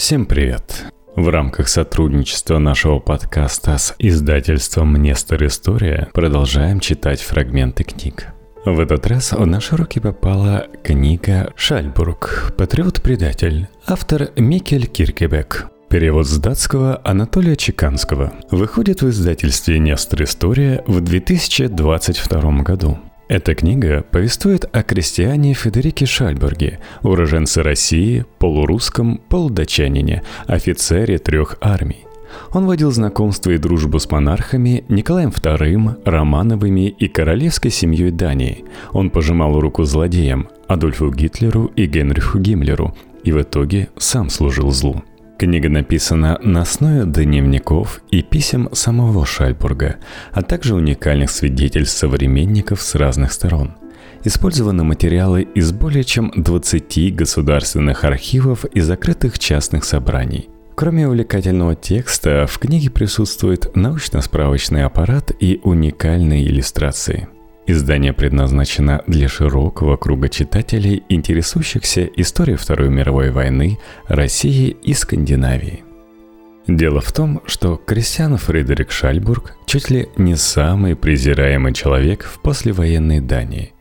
Всем привет! В рамках сотрудничества нашего подкаста с издательством «Нестор История» продолжаем читать фрагменты книг. В этот раз в наши руки попала книга «Шальбург. Патриот-предатель». Автор Микель Киркебек. Перевод с датского Анатолия Чеканского. Выходит в издательстве «Нестор История» в 2022 году. Эта книга повествует о крестьяне Федерике Шальберге, уроженце России, полурусском, полудатчанине, офицере трех армий. Он водил знакомство и дружбу с монархами Николаем II, Романовыми и королевской семьей Дании. Он пожимал руку злодеям Адольфу Гитлеру и Генриху Гиммлеру и в итоге сам служил злу. Книга написана на основе дневников и писем самого Шальбурга, а также уникальных свидетельств современников с разных сторон. Использованы материалы из более чем 20 государственных архивов и закрытых частных собраний. Кроме увлекательного текста, в книге присутствует научно-справочный аппарат и уникальные иллюстрации – Издание предназначено для широкого круга читателей, интересующихся историей Второй мировой войны, России и Скандинавии. Дело в том, что Кристиан Фредерик Шальбург чуть ли не самый презираемый человек в послевоенной Дании.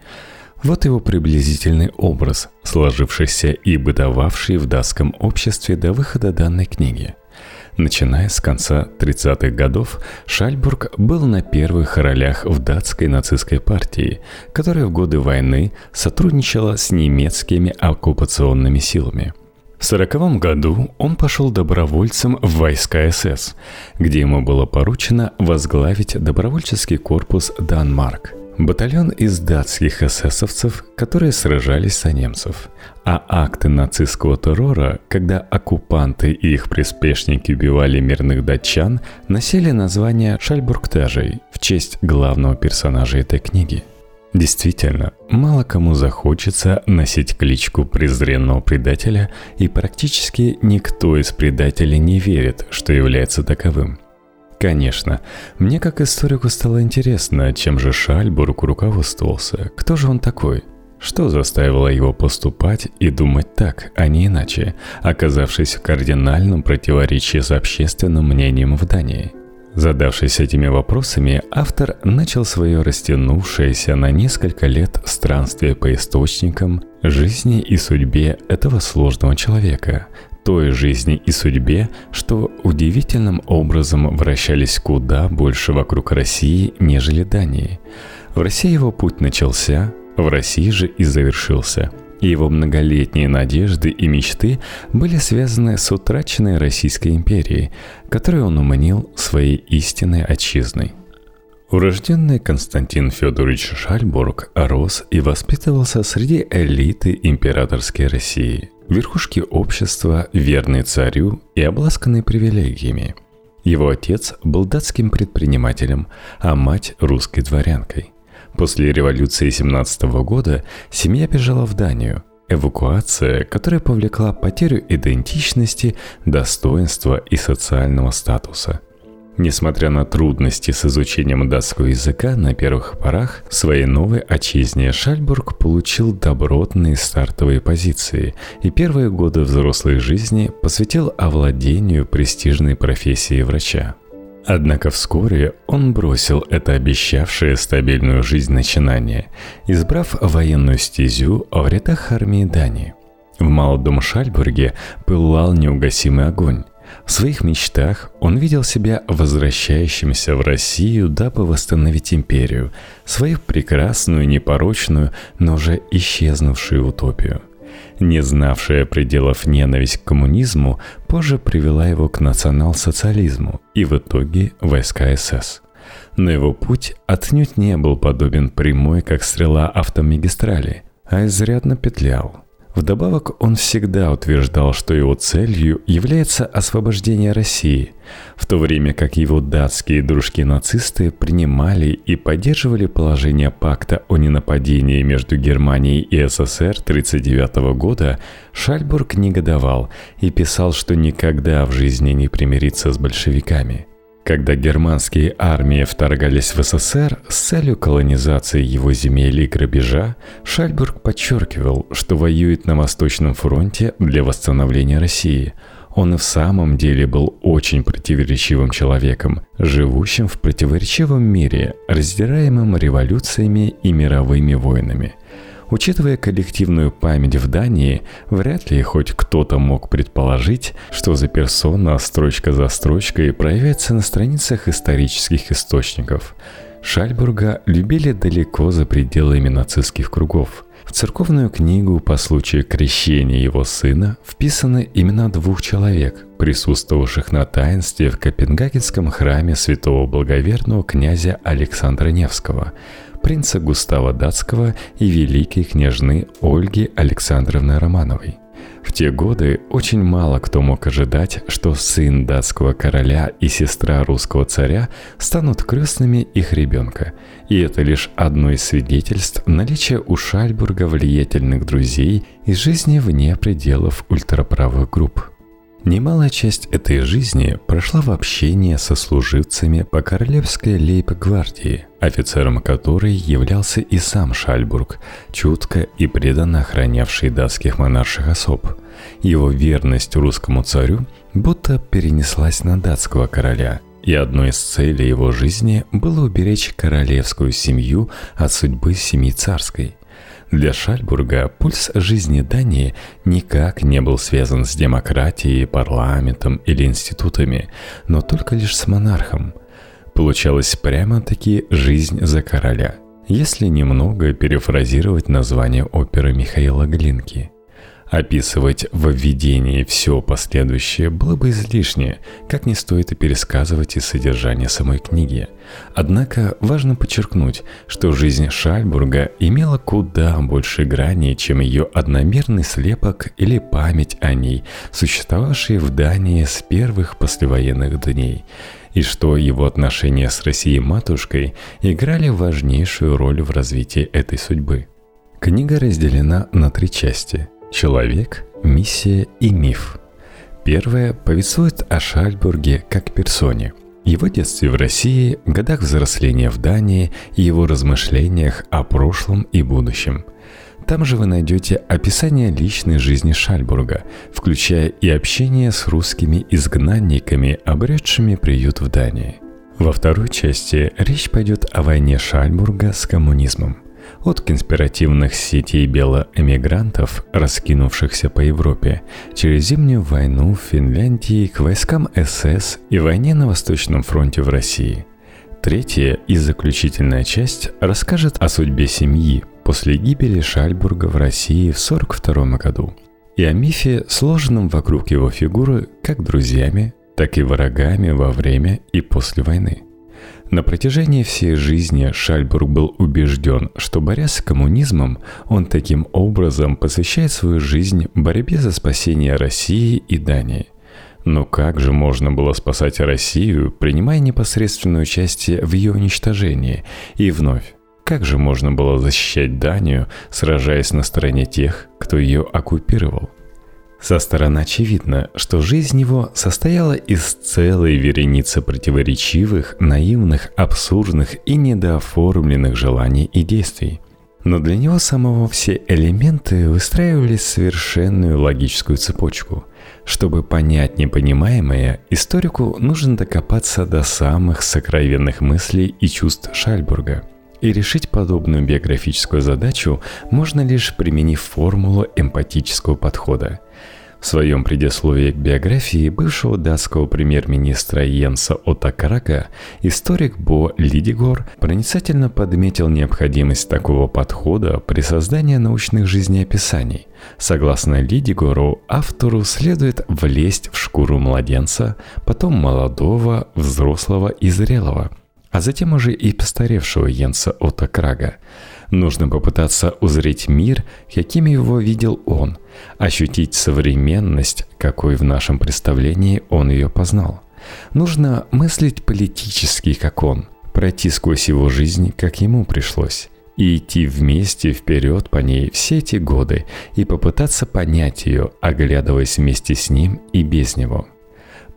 Вот его приблизительный образ, сложившийся и бытовавший в датском обществе до выхода данной книги. Начиная с конца 30-х годов, Шальбург был на первых ролях в датской нацистской партии, которая в годы войны сотрудничала с немецкими оккупационными силами. В 1940 году он пошел добровольцем в войска СС, где ему было поручено возглавить добровольческий корпус «Данмарк», Батальон из датских эсэсовцев, которые сражались за немцев. А акты нацистского террора, когда оккупанты и их приспешники убивали мирных датчан, носили название шальбургтажей в честь главного персонажа этой книги. Действительно, мало кому захочется носить кличку презренного предателя, и практически никто из предателей не верит, что является таковым – Конечно. Мне как историку стало интересно, чем же Шальбург руководствовался. Кто же он такой? Что заставило его поступать и думать так, а не иначе, оказавшись в кардинальном противоречии с общественным мнением в Дании? Задавшись этими вопросами, автор начал свое растянувшееся на несколько лет странствие по источникам жизни и судьбе этого сложного человека, той жизни и судьбе, что удивительным образом вращались куда больше вокруг России, нежели Дании. В России его путь начался, в России же и завершился. И его многолетние надежды и мечты были связаны с утраченной Российской империей, которую он уманил своей истинной отчизной. Урожденный Константин Федорович Шальбург рос и воспитывался среди элиты императорской России – верхушки общества, верный царю и обласканный привилегиями. Его отец был датским предпринимателем, а мать – русской дворянкой. После революции 17 года семья бежала в Данию. Эвакуация, которая повлекла потерю идентичности, достоинства и социального статуса – Несмотря на трудности с изучением датского языка на первых порах, своей новой отчизне Шальбург получил добротные стартовые позиции и первые годы взрослой жизни посвятил овладению престижной профессией врача. Однако вскоре он бросил это обещавшее стабильную жизнь начинание, избрав военную стезю в рядах армии Дании. В молодом Шальбурге пылал неугасимый огонь, в своих мечтах он видел себя возвращающимся в Россию, дабы восстановить империю, свою прекрасную, непорочную, но уже исчезнувшую утопию. Не знавшая пределов ненависть к коммунизму позже привела его к национал-социализму и в итоге войска СС. Но его путь отнюдь не был подобен прямой, как стрела автомагистрали, а изрядно петлял – Вдобавок, он всегда утверждал, что его целью является освобождение России, в то время как его датские дружки-нацисты принимали и поддерживали положение пакта о ненападении между Германией и СССР 1939 года, Шальбург негодовал и писал, что никогда в жизни не примирится с большевиками – когда германские армии вторгались в СССР с целью колонизации его земель и грабежа, Шальбург подчеркивал, что воюет на Восточном фронте для восстановления России. Он и в самом деле был очень противоречивым человеком, живущим в противоречивом мире, раздираемым революциями и мировыми войнами. Учитывая коллективную память в Дании, вряд ли хоть кто-то мог предположить, что за персона строчка за строчкой проявится на страницах исторических источников. Шальбурга любили далеко за пределами нацистских кругов – в церковную книгу по случаю крещения его сына вписаны имена двух человек, присутствовавших на таинстве в Копенгагенском храме святого благоверного князя Александра Невского, принца Густава Датского и великой княжны Ольги Александровны Романовой – в те годы очень мало кто мог ожидать, что сын датского короля и сестра русского царя станут крестными их ребенка. И это лишь одно из свидетельств наличия у Шальбурга влиятельных друзей из жизни вне пределов ультраправых групп. Немалая часть этой жизни прошла в общении со служивцами по королевской лейб-гвардии, офицером которой являлся и сам Шальбург, чутко и преданно охранявший датских монарших особ. Его верность русскому царю будто перенеслась на датского короля, и одной из целей его жизни было уберечь королевскую семью от судьбы семьи царской. Для Шальбурга пульс жизни Дании никак не был связан с демократией, парламентом или институтами, но только лишь с монархом. Получалось прямо-таки жизнь за короля, если немного перефразировать название оперы Михаила Глинки – Описывать в введении все последующее было бы излишне, как не стоит и пересказывать и содержание самой книги. Однако важно подчеркнуть, что жизнь Шальбурга имела куда больше граней, чем ее одномерный слепок или память о ней, существовавшие в Дании с первых послевоенных дней и что его отношения с Россией-матушкой играли важнейшую роль в развитии этой судьбы. Книга разделена на три части – Человек, миссия и миф. Первое повествует о Шальбурге как персоне, его детстве в России, годах взросления в Дании и его размышлениях о прошлом и будущем. Там же вы найдете описание личной жизни Шальбурга, включая и общение с русскими изгнанниками, обретшими приют в Дании. Во второй части речь пойдет о войне Шальбурга с коммунизмом – от конспиративных сетей белоэмигрантов, раскинувшихся по Европе, через зимнюю войну в Финляндии к войскам СС и войне на Восточном фронте в России. Третья и заключительная часть расскажет о судьбе семьи после гибели Шальбурга в России в 1942 году и о мифе, сложенном вокруг его фигуры как друзьями, так и врагами во время и после войны – на протяжении всей жизни Шальбург был убежден, что борясь с коммунизмом, он таким образом посвящает свою жизнь борьбе за спасение России и Дании. Но как же можно было спасать Россию, принимая непосредственное участие в ее уничтожении? И вновь, как же можно было защищать Данию, сражаясь на стороне тех, кто ее оккупировал? Со стороны очевидно, что жизнь его состояла из целой вереницы противоречивых, наивных, абсурдных и недооформленных желаний и действий. Но для него самого все элементы выстраивались в совершенную логическую цепочку. Чтобы понять непонимаемое, историку нужно докопаться до самых сокровенных мыслей и чувств Шальбурга – и решить подобную биографическую задачу можно лишь применив формулу эмпатического подхода. В своем предисловии к биографии бывшего датского премьер-министра Йенса Отто Карака историк Бо Лидигор проницательно подметил необходимость такого подхода при создании научных жизнеописаний. Согласно Лидигору, автору следует влезть в шкуру младенца, потом молодого, взрослого и зрелого, а затем уже и постаревшего Йенса Отто Крага – Нужно попытаться узреть мир, каким его видел он, ощутить современность, какой в нашем представлении он ее познал. Нужно мыслить политически, как он, пройти сквозь его жизнь, как ему пришлось, и идти вместе вперед по ней все эти годы и попытаться понять ее, оглядываясь вместе с ним и без него –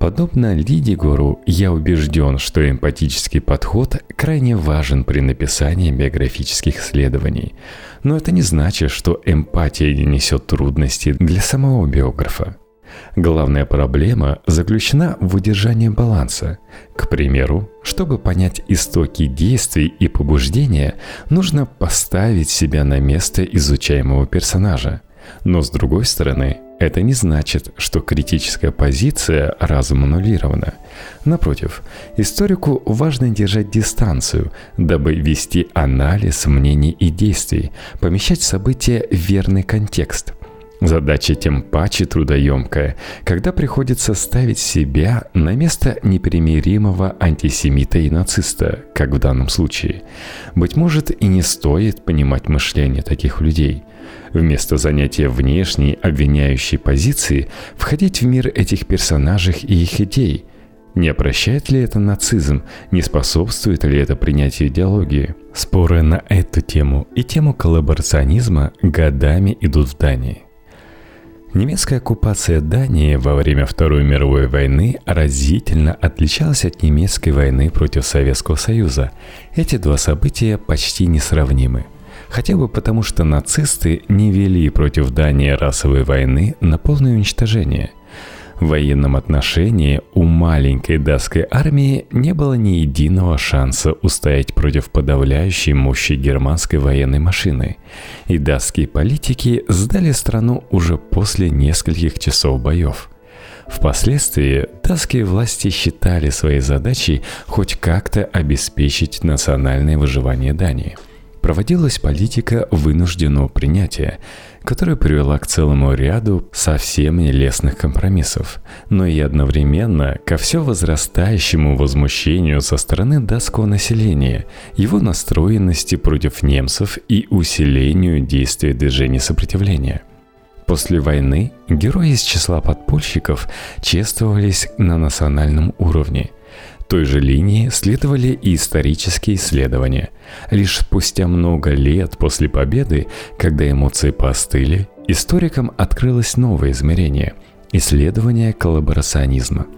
Подобно Лидигору, я убежден, что эмпатический подход крайне важен при написании биографических исследований. Но это не значит, что эмпатия не несет трудностей для самого биографа. Главная проблема заключена в удержании баланса. К примеру, чтобы понять истоки действий и побуждения, нужно поставить себя на место изучаемого персонажа. Но с другой стороны, это не значит, что критическая позиция разом аннулирована. Напротив, историку важно держать дистанцию, дабы вести анализ мнений и действий, помещать события в верный контекст – Задача тем паче трудоемкая, когда приходится ставить себя на место непримиримого антисемита и нациста, как в данном случае. Быть может, и не стоит понимать мышление таких людей. Вместо занятия внешней обвиняющей позиции входить в мир этих персонажей и их идей. Не обращает ли это нацизм? Не способствует ли это принятию идеологии? Споры на эту тему и тему коллаборационизма годами идут в Дании. Немецкая оккупация Дании во время Второй мировой войны разительно отличалась от немецкой войны против Советского Союза. Эти два события почти несравнимы. Хотя бы потому, что нацисты не вели против Дании расовой войны на полное уничтожение – в военном отношении у маленькой датской армии не было ни единого шанса устоять против подавляющей мощи германской военной машины, и датские политики сдали страну уже после нескольких часов боев. Впоследствии датские власти считали своей задачей хоть как-то обеспечить национальное выживание Дании. Проводилась политика вынужденного принятия – которая привела к целому ряду совсем нелестных компромиссов, но и одновременно ко все возрастающему возмущению со стороны датского населения, его настроенности против немцев и усилению действия движения сопротивления. После войны герои из числа подпольщиков чествовались на национальном уровне – той же линии следовали и исторические исследования. Лишь спустя много лет после победы, когда эмоции поостыли, историкам открылось новое измерение – исследование коллаборационизма.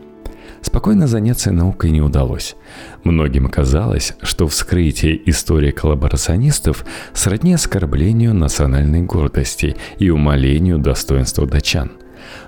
Спокойно заняться наукой не удалось. Многим казалось, что вскрытие истории коллаборационистов сродни оскорблению национальной гордости и умалению достоинства датчан –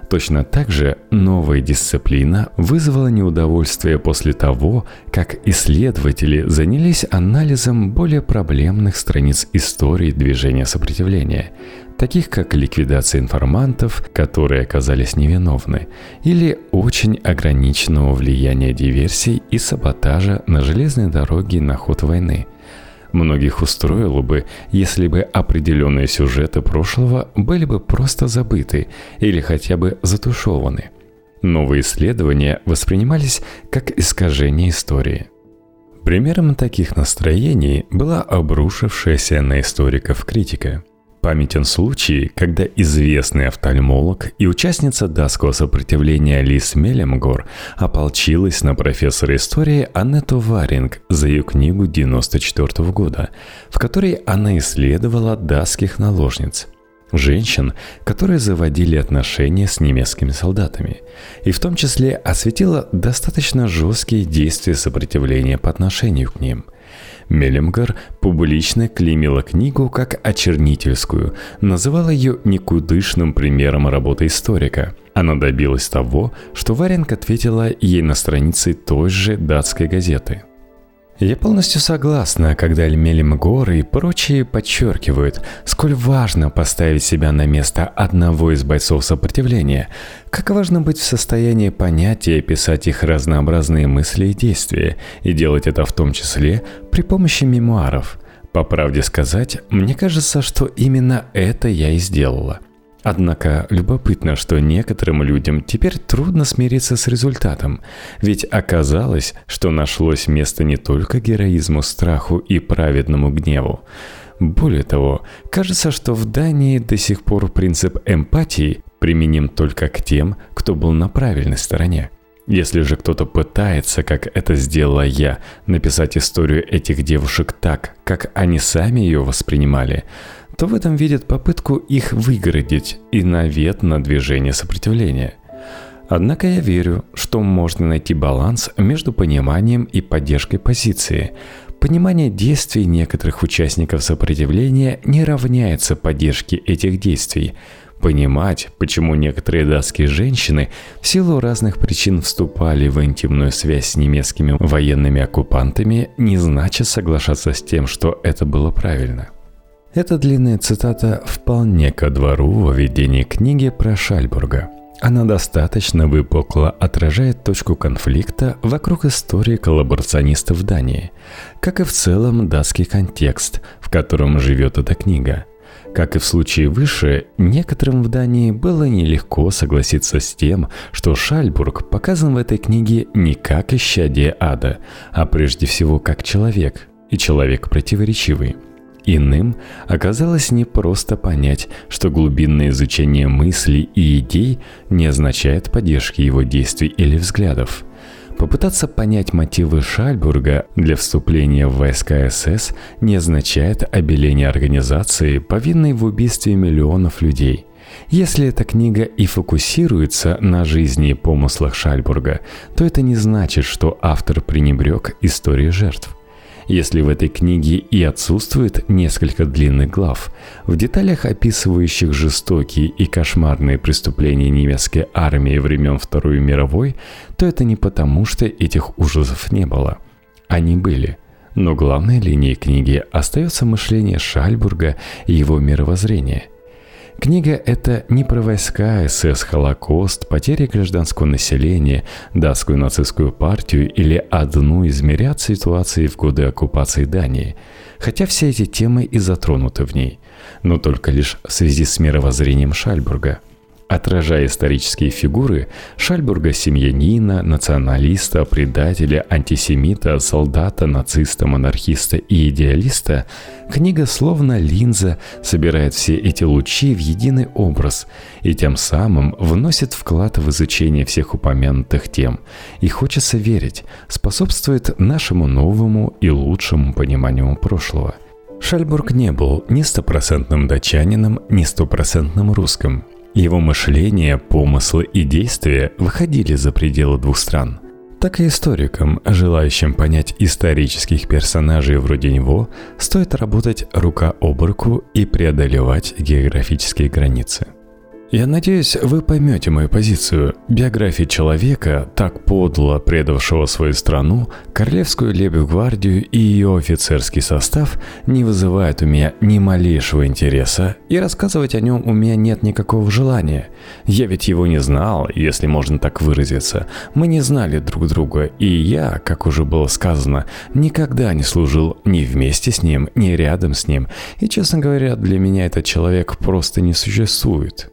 Точно так же новая дисциплина вызвала неудовольствие после того, как исследователи занялись анализом более проблемных страниц истории движения сопротивления, таких как ликвидация информантов, которые оказались невиновны, или очень ограниченного влияния диверсий и саботажа на железной дороге на ход войны – Многих устроило бы, если бы определенные сюжеты прошлого были бы просто забыты или хотя бы затушеваны. Новые исследования воспринимались как искажение истории. Примером таких настроений была обрушившаяся на историков критика – Памятен случай, когда известный офтальмолог и участница датского сопротивления Лис Мелемгор ополчилась на профессора истории Аннету Варинг за ее книгу 94 года, в которой она исследовала датских наложниц – женщин, которые заводили отношения с немецкими солдатами, и в том числе осветила достаточно жесткие действия сопротивления по отношению к ним – Мелемгар публично клеймила книгу как очернительскую, называла ее никудышным примером работы историка. Она добилась того, что Варенг ответила ей на странице той же датской газеты – я полностью согласна, когда Альмелем Горы и прочие подчеркивают, сколь важно поставить себя на место одного из бойцов сопротивления, как важно быть в состоянии понять и описать их разнообразные мысли и действия, и делать это в том числе при помощи мемуаров. По правде сказать, мне кажется, что именно это я и сделала. Однако любопытно, что некоторым людям теперь трудно смириться с результатом, ведь оказалось, что нашлось место не только героизму, страху и праведному гневу. Более того, кажется, что в Дании до сих пор принцип эмпатии применим только к тем, кто был на правильной стороне. Если же кто-то пытается, как это сделала я, написать историю этих девушек так, как они сами ее воспринимали, то в этом видят попытку их выгородить и навет на движение сопротивления. Однако я верю, что можно найти баланс между пониманием и поддержкой позиции. Понимание действий некоторых участников сопротивления не равняется поддержке этих действий. понимать, почему некоторые датские женщины в силу разных причин вступали в интимную связь с немецкими военными оккупантами, не значит соглашаться с тем, что это было правильно. Эта длинная цитата вполне ко двору во введении книги про Шальбурга. Она достаточно выпукло отражает точку конфликта вокруг истории коллаборационистов Дании, как и в целом датский контекст, в котором живет эта книга – как и в случае выше, некоторым в Дании было нелегко согласиться с тем, что Шальбург показан в этой книге не как исчадие ада, а прежде всего как человек, и человек противоречивый. Иным оказалось не просто понять, что глубинное изучение мыслей и идей не означает поддержки его действий или взглядов – Попытаться понять мотивы Шальбурга для вступления в войска СС не означает обеление организации, повинной в убийстве миллионов людей. Если эта книга и фокусируется на жизни и помыслах Шальбурга, то это не значит, что автор пренебрег историей жертв если в этой книге и отсутствует несколько длинных глав, в деталях описывающих жестокие и кошмарные преступления немецкой армии времен Второй мировой, то это не потому, что этих ужасов не было. Они были. Но главной линией книги остается мышление Шальбурга и его мировоззрение – Книга – это не про войска, СС, Холокост, потери гражданского населения, датскую нацистскую партию или одну из мириад ситуаций в годы оккупации Дании, хотя все эти темы и затронуты в ней, но только лишь в связи с мировоззрением Шальбурга – Отражая исторические фигуры Шальбурга семьянина, националиста, предателя, антисемита, солдата, нациста, монархиста и идеалиста, книга словно линза собирает все эти лучи в единый образ и тем самым вносит вклад в изучение всех упомянутых тем. И хочется верить, способствует нашему новому и лучшему пониманию прошлого – Шальбург не был ни стопроцентным датчанином, ни стопроцентным русским – его мышление, помыслы и действия выходили за пределы двух стран. Так и историкам, желающим понять исторических персонажей вроде него, стоит работать рука об руку и преодолевать географические границы. Я надеюсь, вы поймете мою позицию. Биография человека, так подло предавшего свою страну, Королевскую лейб-гвардию и ее офицерский состав не вызывает у меня ни малейшего интереса, и рассказывать о нем у меня нет никакого желания. Я ведь его не знал, если можно так выразиться. Мы не знали друг друга, и я, как уже было сказано, никогда не служил ни вместе с ним, ни рядом с ним. И, честно говоря, для меня этот человек просто не существует.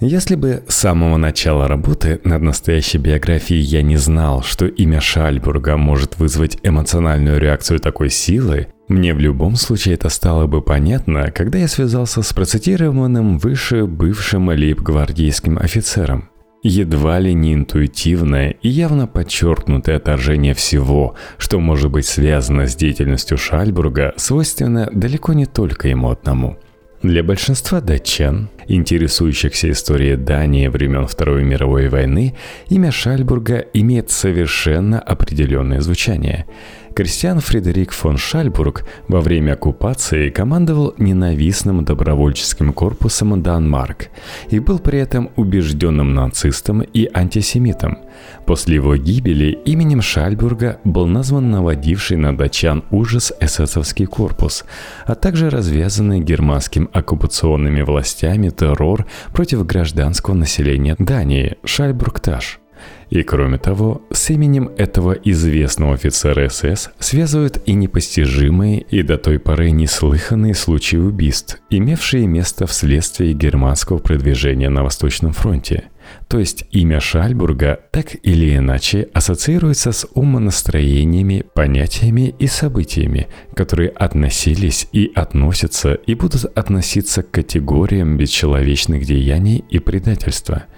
Если бы с самого начала работы над настоящей биографией я не знал, что имя Шальбурга может вызвать эмоциональную реакцию такой силы, мне в любом случае это стало бы понятно, когда я связался с процитированным выше бывшим лейб-гвардейским офицером. Едва ли не интуитивное и явно подчеркнутое отторжение всего, что может быть связано с деятельностью Шальбурга, свойственно далеко не только ему одному – для большинства датчан, интересующихся историей Дании времен Второй мировой войны, имя Шальбурга имеет совершенно определенное звучание – Кристиан Фредерик фон Шальбург во время оккупации командовал ненавистным добровольческим корпусом Данмарк и был при этом убежденным нацистом и антисемитом. После его гибели именем Шальбурга был назван наводивший на датчан ужас эсэсовский корпус, а также развязанный германским оккупационными властями террор против гражданского населения Дании Шальбургташ – и кроме того, с именем этого известного офицера СС связывают и непостижимые и до той поры неслыханные случаи убийств, имевшие место вследствие германского продвижения на Восточном фронте. То есть имя Шальбурга так или иначе ассоциируется с умонастроениями, понятиями и событиями, которые относились и относятся и будут относиться к категориям бесчеловечных деяний и предательства –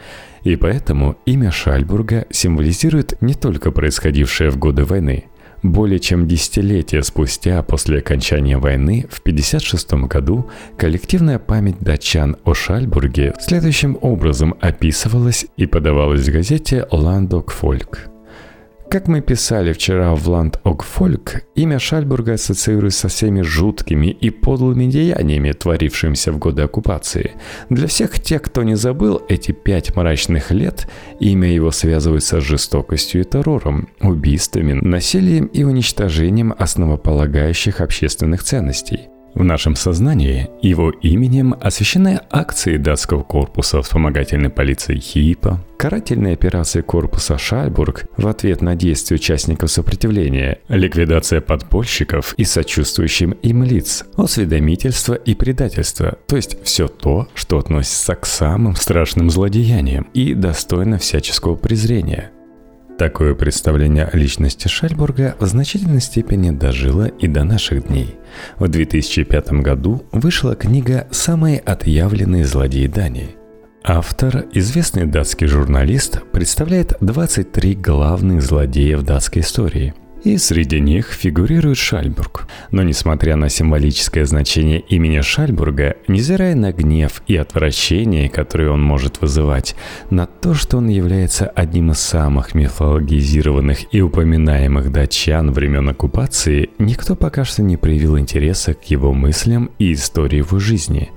и поэтому имя Шальбурга символизирует не только происходившее в годы войны. Более чем десятилетия спустя после окончания войны в 1956 году коллективная память датчан о Шальбурге следующим образом описывалась и подавалась в газете «Ландок Фольк». Как мы писали вчера в Land Ogfolk, имя Шальбурга ассоциируется со всеми жуткими и подлыми деяниями, творившимися в годы оккупации. Для всех тех, кто не забыл эти пять мрачных лет, имя его связывается с жестокостью и террором, убийствами, насилием и уничтожением основополагающих общественных ценностей – в нашем сознании его именем освещены акции датского корпуса вспомогательной полиции ХИПа, карательные операции корпуса Шальбург в ответ на действия участников сопротивления, ликвидация подпольщиков и сочувствующим им лиц, осведомительство и предательство, то есть все то, что относится к самым страшным злодеяниям и достойно всяческого презрения – Такое представление о личности Шальбурга в значительной степени дожило и до наших дней. В 2005 году вышла книга «Самые отъявленные злодеи Дании». Автор, известный датский журналист, представляет 23 главных злодея в датской истории – и среди них фигурирует Шальбург. Но несмотря на символическое значение имени Шальбурга, невзирая на гнев и отвращение, которые он может вызывать, на то, что он является одним из самых мифологизированных и упоминаемых датчан времен оккупации, никто пока что не проявил интереса к его мыслям и истории его жизни.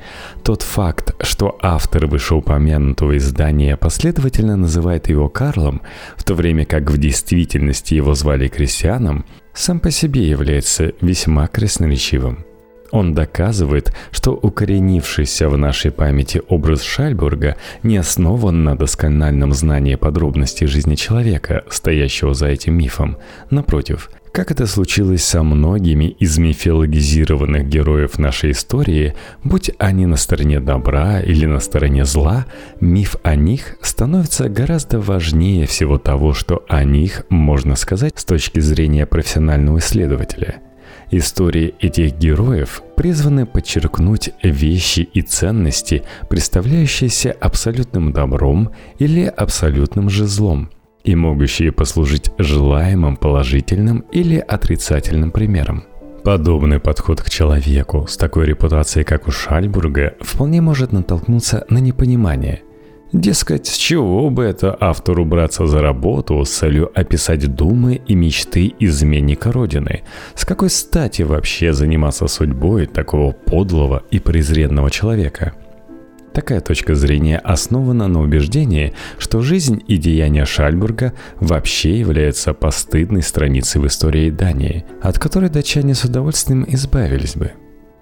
Тот факт, что автор вышеупомянутого издания последовательно называет его Карлом, в то время как в действительности его звали Кристиан, христианам, сам по себе является весьма красноречивым. Он доказывает, что укоренившийся в нашей памяти образ Шальбурга не основан на доскональном знании подробностей жизни человека, стоящего за этим мифом. Напротив, как это случилось со многими из мифологизированных героев нашей истории, будь они на стороне добра или на стороне зла, миф о них становится гораздо важнее всего того, что о них можно сказать с точки зрения профессионального исследователя. Истории этих героев призваны подчеркнуть вещи и ценности, представляющиеся абсолютным добром или абсолютным же злом – и могущие послужить желаемым положительным или отрицательным примером. Подобный подход к человеку с такой репутацией, как у Шальбурга, вполне может натолкнуться на непонимание. Дескать, с чего бы это автору браться за работу с целью описать думы и мечты изменника Родины? С какой стати вообще заниматься судьбой такого подлого и презренного человека – Такая точка зрения основана на убеждении, что жизнь и деяния Шальбурга вообще являются постыдной страницей в истории Дании, от которой датчане с удовольствием избавились бы.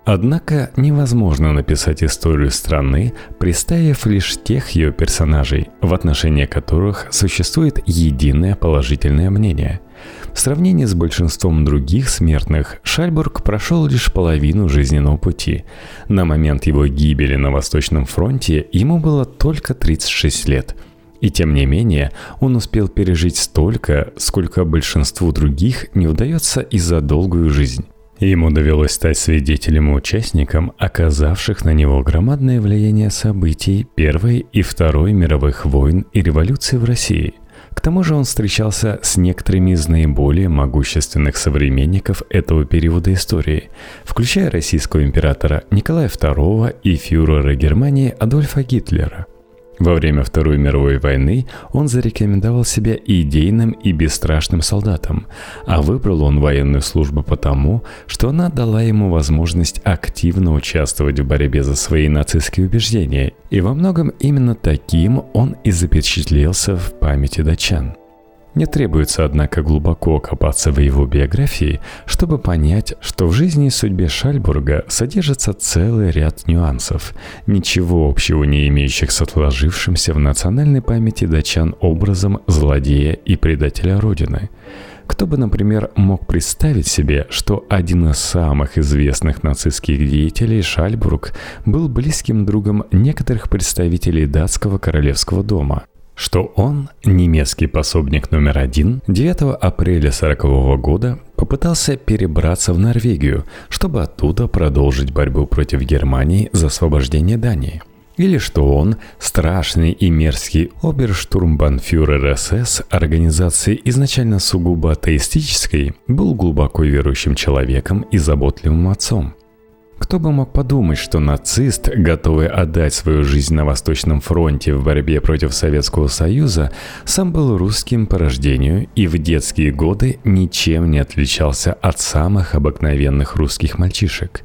Однако невозможно написать историю страны, представив лишь тех ее персонажей, в отношении которых существует единое положительное мнение – в сравнении с большинством других смертных, Шальбург прошел лишь половину жизненного пути. На момент его гибели на Восточном фронте ему было только 36 лет. И тем не менее, он успел пережить столько, сколько большинству других не удается и за долгую жизнь. Ему довелось стать свидетелем и участником, оказавших на него громадное влияние событий Первой и Второй мировых войн и революции в России – к тому же он встречался с некоторыми из наиболее могущественных современников этого периода истории, включая российского императора Николая II и фюрера Германии Адольфа Гитлера – во время Второй мировой войны он зарекомендовал себя идейным и бесстрашным солдатом, а выбрал он военную службу потому, что она дала ему возможность активно участвовать в борьбе за свои нацистские убеждения, и во многом именно таким он и запечатлелся в памяти датчан. Не требуется, однако, глубоко копаться в его биографии, чтобы понять, что в жизни и судьбе Шальбурга содержится целый ряд нюансов, ничего общего не имеющих с отложившимся в национальной памяти датчан образом злодея и предателя Родины. Кто бы, например, мог представить себе, что один из самых известных нацистских деятелей Шальбург был близким другом некоторых представителей датского королевского дома – что он, немецкий пособник номер один, 9 апреля 1940 года попытался перебраться в Норвегию, чтобы оттуда продолжить борьбу против Германии за освобождение Дании. Или что он, страшный и мерзкий оберштурмбанфюрер СС организации изначально сугубо атеистической, был глубоко верующим человеком и заботливым отцом – Кто бы мог подумать, что нацист, готовый отдать свою жизнь на Восточном фронте в борьбе против Советского Союза, сам был русским по рождению и в детские годы ничем не отличался от самых обыкновенных русских мальчишек.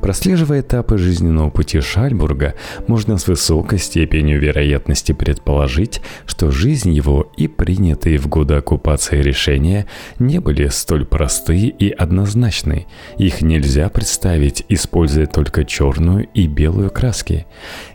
Прослеживая этапы жизненного пути Шальбурга, можно с высокой степенью вероятности предположить, что жизнь его и принятые в годы оккупации решения не были столь просты и однозначны. Их нельзя представить, используя только черную и белую краски.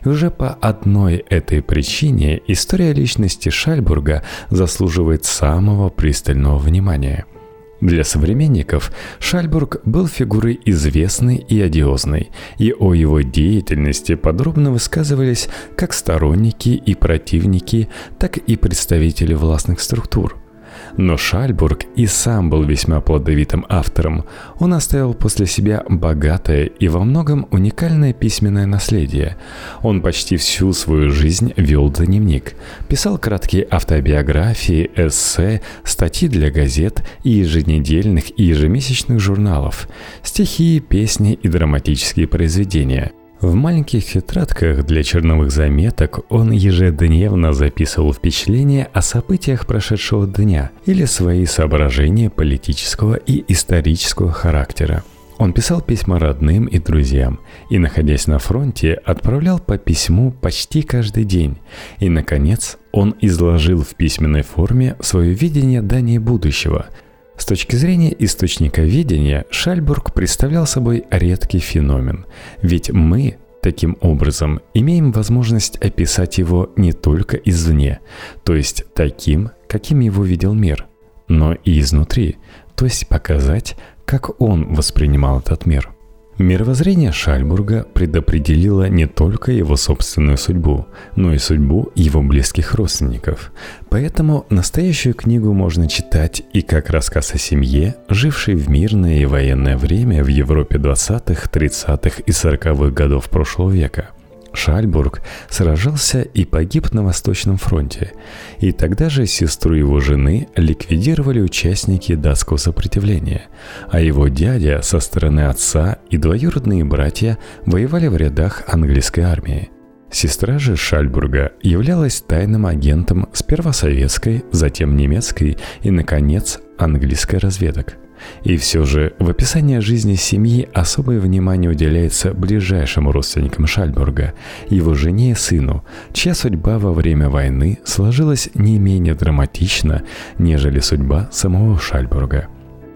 И уже по одной этой причине история личности Шальбурга заслуживает самого пристального внимания – для современников Шальбург был фигурой известной и одиозной, и о его деятельности подробно высказывались как сторонники и противники, так и представители властных структур – но Шальбург и сам был весьма плодовитым автором. Он оставил после себя богатое и во многом уникальное письменное наследие. Он почти всю свою жизнь вел дневник. Писал краткие автобиографии, эссе, статьи для газет и еженедельных и ежемесячных журналов, стихи, песни и драматические произведения – в маленьких тетрадках для черновых заметок он ежедневно записывал впечатления о событиях прошедшего дня или свои соображения политического и исторического характера. Он писал письма родным и друзьям, и, находясь на фронте, отправлял по письму почти каждый день. И, наконец, он изложил в письменной форме свое видение дания будущего – с точки зрения источника видения, Шальбург представлял собой редкий феномен, ведь мы Таким образом, имеем возможность описать его не только извне, то есть таким, каким его видел мир, но и изнутри, то есть показать, как он воспринимал этот мир – Мировоззрение Шальбурга предопределило не только его собственную судьбу, но и судьбу его близких родственников. Поэтому настоящую книгу можно читать и как рассказ о семье, жившей в мирное и военное время в Европе 20-х, 30-х и 40-х годов прошлого века – Шальбург сражался и погиб на Восточном фронте, и тогда же сестру его жены ликвидировали участники датского сопротивления, а его дядя со стороны отца и двоюродные братья воевали в рядах английской армии. Сестра же Шальбурга являлась тайным агентом сперва советской, затем немецкой и, наконец, английской разведок – и все же в описании жизни семьи особое внимание уделяется ближайшим родственникам Шальбурга, его жене и сыну, чья судьба во время войны сложилась не менее драматично, нежели судьба самого Шальбурга.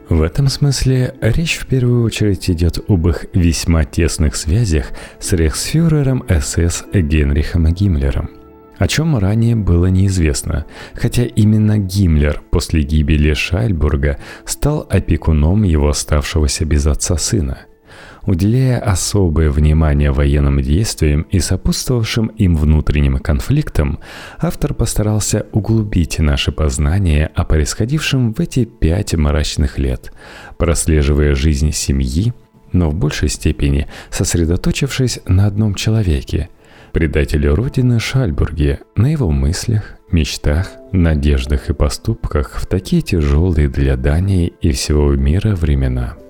В этом смысле речь в первую очередь идет об их весьма тесных связях с рейхсфюрером СС Генрихом Гиммлером – о чем ранее было неизвестно, хотя именно Гиммлер после гибели Шальбурга стал опекуном его оставшегося без отца сына. Уделяя особое внимание военным действиям и сопутствовавшим им внутренним конфликтам, автор постарался углубить наши познания о происходившем в эти пять мрачных лет, прослеживая жизнь семьи, но в большей степени сосредоточившись на одном человеке – предателю Родины Шальбурге, на его мыслях, мечтах, надеждах и поступках в такие тяжелые для Дании и всего мира времена –